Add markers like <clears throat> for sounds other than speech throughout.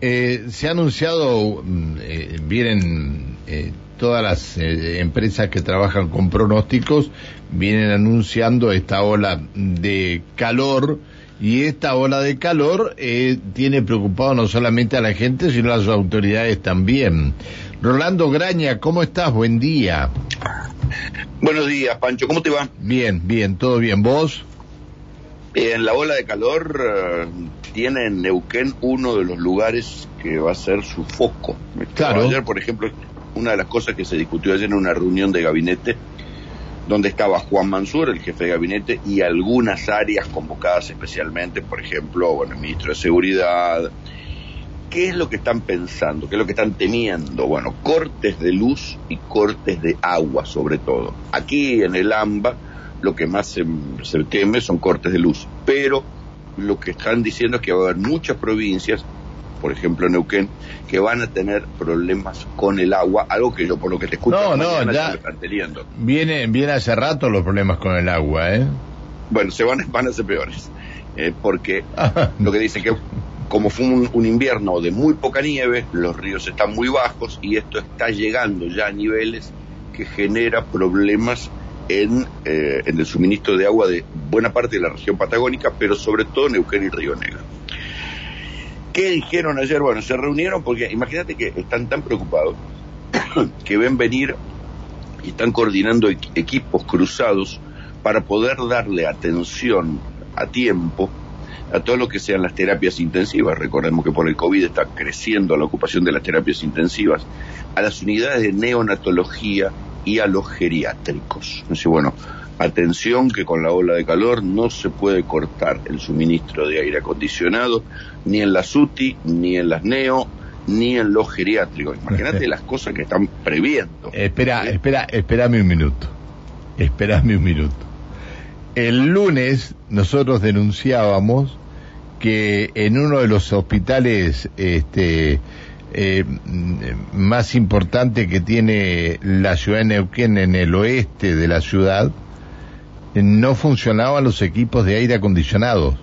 Eh, se ha anunciado, mm, eh, vienen eh, todas las eh, empresas que trabajan con pronósticos, vienen anunciando esta ola de calor y esta ola de calor tiene preocupado no solamente a la gente, sino a las autoridades también. Rolando Graña, ¿cómo estás? Buen día. Buenos días, Pancho. ¿Cómo te va? Bien, bien, todo bien. ¿Vos? En la ola de calor tiene en Neuquén uno de los lugares que va a ser su foco. Claro. Ayer, por ejemplo, una de las cosas que se discutió ayer en una reunión de gabinete, donde estaba Juan Mansur, el jefe de gabinete, y algunas áreas convocadas especialmente, por ejemplo, bueno, el ministro de Seguridad. ¿Qué es lo que están pensando? ¿Qué es lo que están temiendo? Bueno, cortes de luz y cortes de agua, sobre todo. Aquí en el AMBA, lo que más se, se teme son cortes de luz, pero lo que están diciendo es que va a haber muchas provincias, por ejemplo Neuquén, que van a tener problemas con el agua, algo que yo por lo que te escucho No, no, ya- lo están teniendo. Viene, viene hace rato los problemas con el agua, ¿eh? Bueno, se van, van a ser peores, eh, porque <laughs> lo que dicen que como fue un, un invierno de muy poca nieve, los ríos están muy bajos y esto está llegando ya a niveles que genera problemas en, eh, en el suministro de agua de buena parte de la región patagónica, pero sobre todo Neuquén y Río Negro. ¿Qué dijeron ayer? Bueno, se reunieron porque imagínate que están tan preocupados <coughs> que ven venir y están coordinando equ- equipos cruzados para poder darle atención a tiempo a todo lo que sean las terapias intensivas. Recordemos que por el COVID está creciendo la ocupación de las terapias intensivas, a las unidades de neonatología y a los geriátricos. Bueno, atención que con la ola de calor no se puede cortar el suministro de aire acondicionado, ni en las UTI, ni en las neo, ni en los geriátricos. Imagínate las cosas que están previendo. Espera, ¿Sí? espera, espérame un minuto. Espérame un minuto. El lunes nosotros denunciábamos que en uno de los hospitales este, eh, más importantes que tiene la ciudad de Neuquén en el oeste de la ciudad, eh, no funcionaban los equipos de aire acondicionados.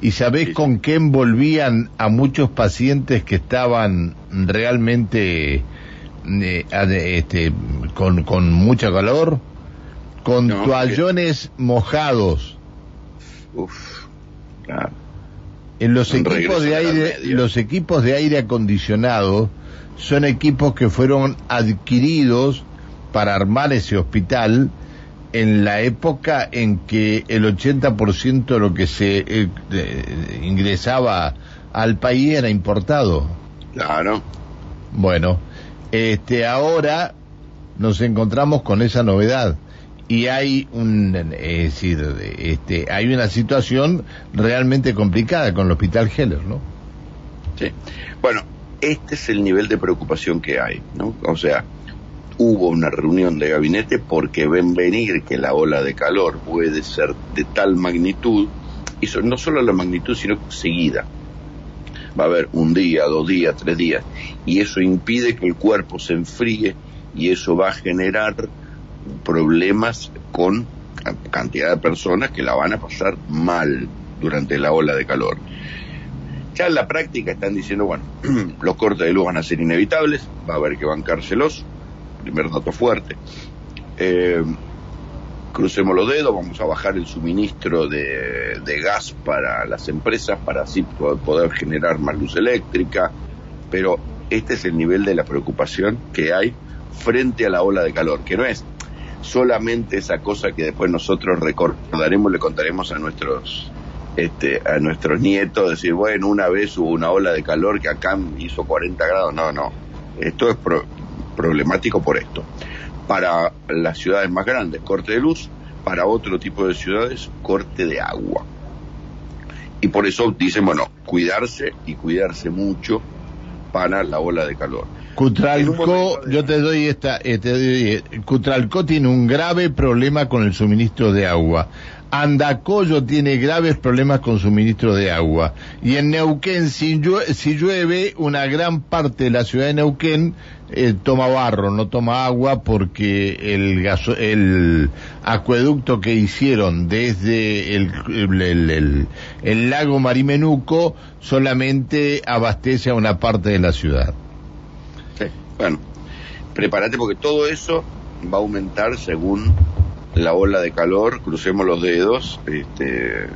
¿Y sabés Sí, con qué envolvían a muchos pacientes que estaban realmente eh, este, con, con mucha calor? Con No, toallones mojados. Uf, claro. En los equipos de aire, los equipos de aire acondicionado son equipos que fueron adquiridos para armar ese hospital en la época en que el 80% de lo que se eh, eh, ingresaba al país era importado. Claro. Bueno, este ahora nos encontramos con esa novedad y hay un es decir, este hay una situación realmente complicada con el Hospital Heller, ¿no? Sí. Bueno, este es el nivel de preocupación que hay, ¿no? O sea, hubo una reunión de gabinete porque ven venir que la ola de calor puede ser de tal magnitud, y no solo la magnitud, sino seguida. Va a haber un día, dos días, tres días, y eso impide que el cuerpo se enfríe y eso va a generar problemas con ca- cantidad de personas que la van a pasar mal durante la ola de calor. Ya en la práctica están diciendo, bueno, <clears throat> los cortes de luz van a ser inevitables, va a haber que bancárselos, primer dato fuerte. Eh, crucemos los dedos, vamos a bajar el suministro de, de gas para las empresas para así po- poder generar más luz eléctrica, pero este es el nivel de la preocupación que hay frente a la ola de calor, que no es solamente esa cosa que después nosotros recordaremos, le contaremos a nuestros este, a nuestros nietos, decir, bueno, una vez hubo una ola de calor que acá hizo 40 grados, no, no, esto es pro- problemático por esto. Para las ciudades más grandes, corte de luz, para otro tipo de ciudades, corte de agua. Y por eso dicen, bueno, cuidarse y cuidarse mucho para la ola de calor. Cutralcó, yo te doy esta, eh, te doy, eh, Cutralcó tiene un grave problema con el suministro de agua. Andacollo tiene graves problemas con suministro de agua. Y en Neuquén, si llueve, una gran parte de la ciudad de Neuquén eh, toma barro, no toma agua, porque el, el acueducto que hicieron desde el, el lago Marimenuco solamente abastece a una parte de la ciudad. Bueno, prepárate porque todo eso va a aumentar según la ola de calor, crucemos los dedos, este,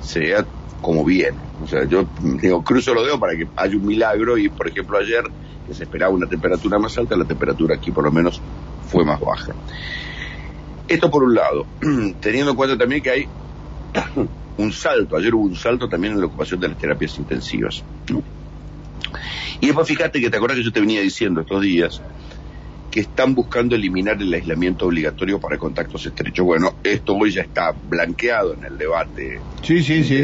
sea como viene. O sea, yo digo, cruzo los dedos para que haya un milagro y, por ejemplo, ayer que se esperaba una temperatura más alta, la temperatura aquí por lo menos fue más baja. Esto por un lado, <clears throat> teniendo en cuenta también que hay un salto, ayer hubo un salto también en la ocupación de las terapias intensivas. Y después fíjate que te acuerdas que yo te venía diciendo estos días que están buscando eliminar el aislamiento obligatorio para contactos estrechos. Bueno, esto hoy ya está blanqueado en el debate sí, sí, sí.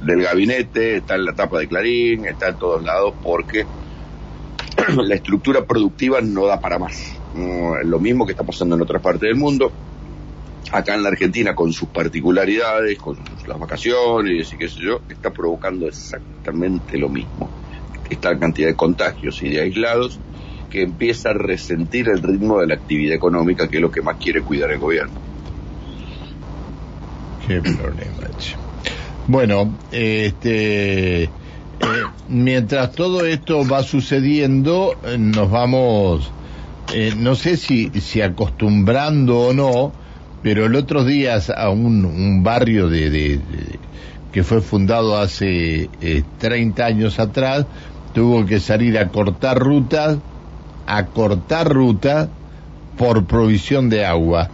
Del, gabinete, está en la tapa de Clarín, está en todos lados, porque <clears throat> la estructura productiva no da para más. lo mismo que está pasando en otras partes del mundo. Acá en la Argentina, con sus particularidades, con las vacaciones y qué sé yo, está provocando exactamente lo mismo. Esta cantidad de contagios y de aislados que empieza a resentir el ritmo de la actividad económica, que es lo que más quiere cuidar el gobierno. Qué problema. Bueno, este, eh, mientras todo esto va sucediendo, eh, nos vamos, eh, no sé si, si acostumbrando o no, pero el otro día a un, un barrio de, que fue fundado hace 30 años atrás, tuvo que salir a cortar rutas a cortar ruta por provisión de agua.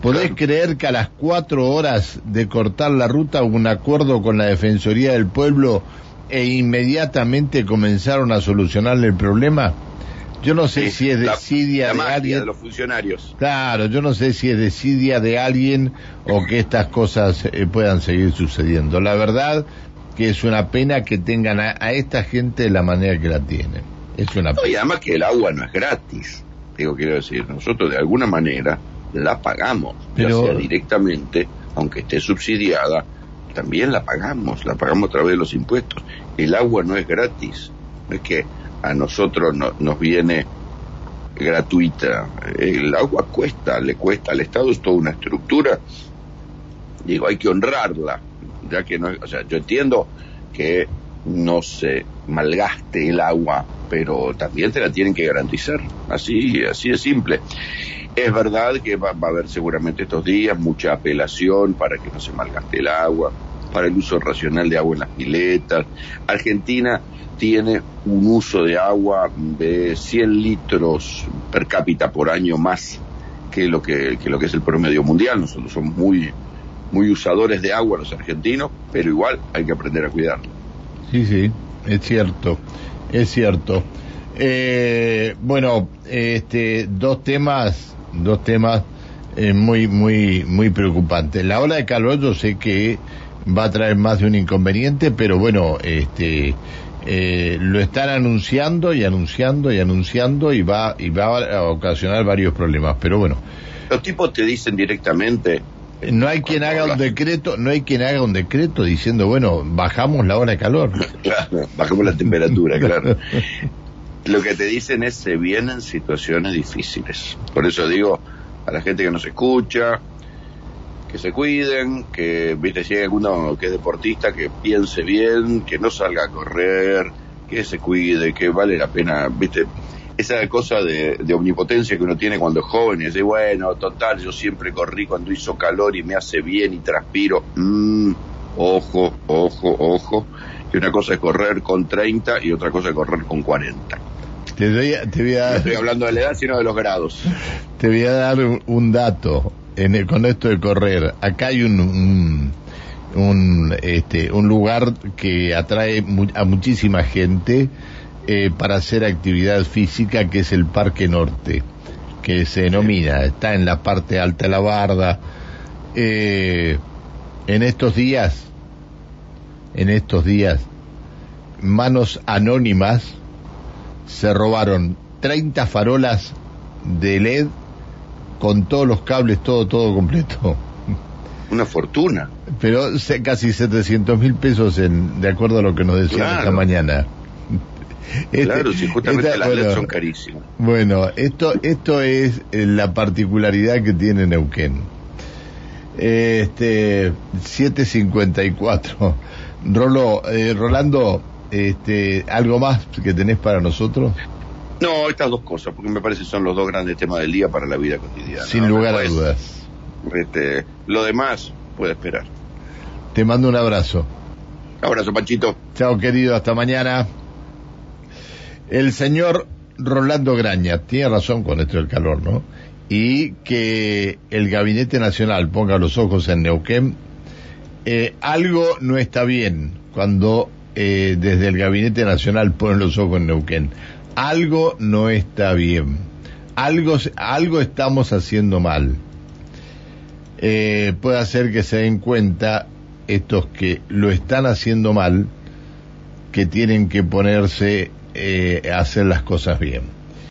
¿Podés creer que a las cuatro horas de cortar la ruta hubo un acuerdo con la Defensoría del Pueblo e inmediatamente comenzaron a solucionarle el problema? Yo no sé si es desidia de alguien. de los funcionarios. Claro, yo no sé si es desidia de alguien o que estas cosas eh, puedan seguir sucediendo. La verdad que es una pena que tengan a esta gente de la manera que la tienen. Es una... y además que el agua no es gratis. Digo, quiero decir, nosotros de alguna manera la pagamos, Pero... ya sea directamente, aunque esté subsidiada, también la pagamos, la pagamos a través de los impuestos. El agua no es gratis, no es que a nosotros no, nos viene gratuita. El agua cuesta, le cuesta al Estado, es toda una estructura. Digo, hay que honrarla, ya que no, o sea, yo entiendo que no se malgaste el agua, pero también te la tienen que garantizar. Así, así de simple. Es verdad que va, a haber seguramente estos días mucha apelación para que no se malgaste el agua, para el uso racional de agua en las piletas. Argentina tiene un uso de agua de 100 litros per cápita por año más que lo que, que lo que es el promedio mundial. Nosotros somos muy, muy usadores de agua los argentinos, pero igual hay que aprender a cuidarlo. Sí, sí, es cierto, es cierto. Eh, bueno, este, dos temas, dos temas eh, muy, muy, muy preocupantes. La ola de calor yo sé que va a traer más de un inconveniente, pero bueno, este, eh, lo están anunciando y anunciando y anunciando y va, y va a ocasionar varios problemas. Pero bueno. Los tipos te dicen directamente, no hay quien haga un decreto, no hay quien haga un decreto diciendo, bueno, bajamos la hora de calor. <laughs> Claro, bajamos la temperatura, claro. <laughs> Lo que te dicen es se vienen situaciones difíciles. Por eso digo a la gente que nos escucha, que se cuiden, que, viste, si hay alguno que es deportista, que piense bien, que no salga a correr, que se cuide, que vale la pena, viste, esa cosa de, omnipotencia que uno tiene cuando es joven y dice, bueno, total, yo siempre corrí cuando hizo calor y me hace bien y transpiro. Mm, ojo, ojo, ojo, que una cosa es correr con 30 y otra cosa es correr con 40. Te, voy a, No estoy hablando de la edad, sino de los grados. Te voy a dar un, dato en el, con esto de correr. Acá hay un, un, este, un lugar que atrae a muchísima gente eh, para hacer actividad física, que es el Parque Norte, que se denomina, está en la parte alta de la barda. Eh, en estos días, en estos días, manos anónimas se robaron 30 farolas de LED con todos los cables, todo, todo completo. una fortuna. Pero casi 700 mil pesos en, de acuerdo a lo que nos decían esta mañana. Este, claro, si justamente las bueno, son carísimas. Bueno, esto, esto es eh, la particularidad que tiene Neuquén. Este, 754. <laughs> Rolo, eh, Rolando, este, ¿algo más que tenés para nosotros? No, estas dos cosas, porque me parece que son los dos grandes temas del día para la vida cotidiana. Sin lugar a dudas. Este, lo demás puede esperar. Te mando un abrazo. Abrazo, Panchito. Chao, querido, hasta mañana. El señor Rolando Graña tiene razón con esto del calor, ¿no? Y que el Gabinete Nacional ponga los ojos en Neuquén, eh, algo no está bien cuando eh, desde el Gabinete Nacional ponen los ojos en Neuquén. Algo no está bien. Algo, algo estamos haciendo mal. Eh, puede hacer que se den cuenta estos que lo están haciendo mal, que tienen que ponerse eh, hacer las cosas bien.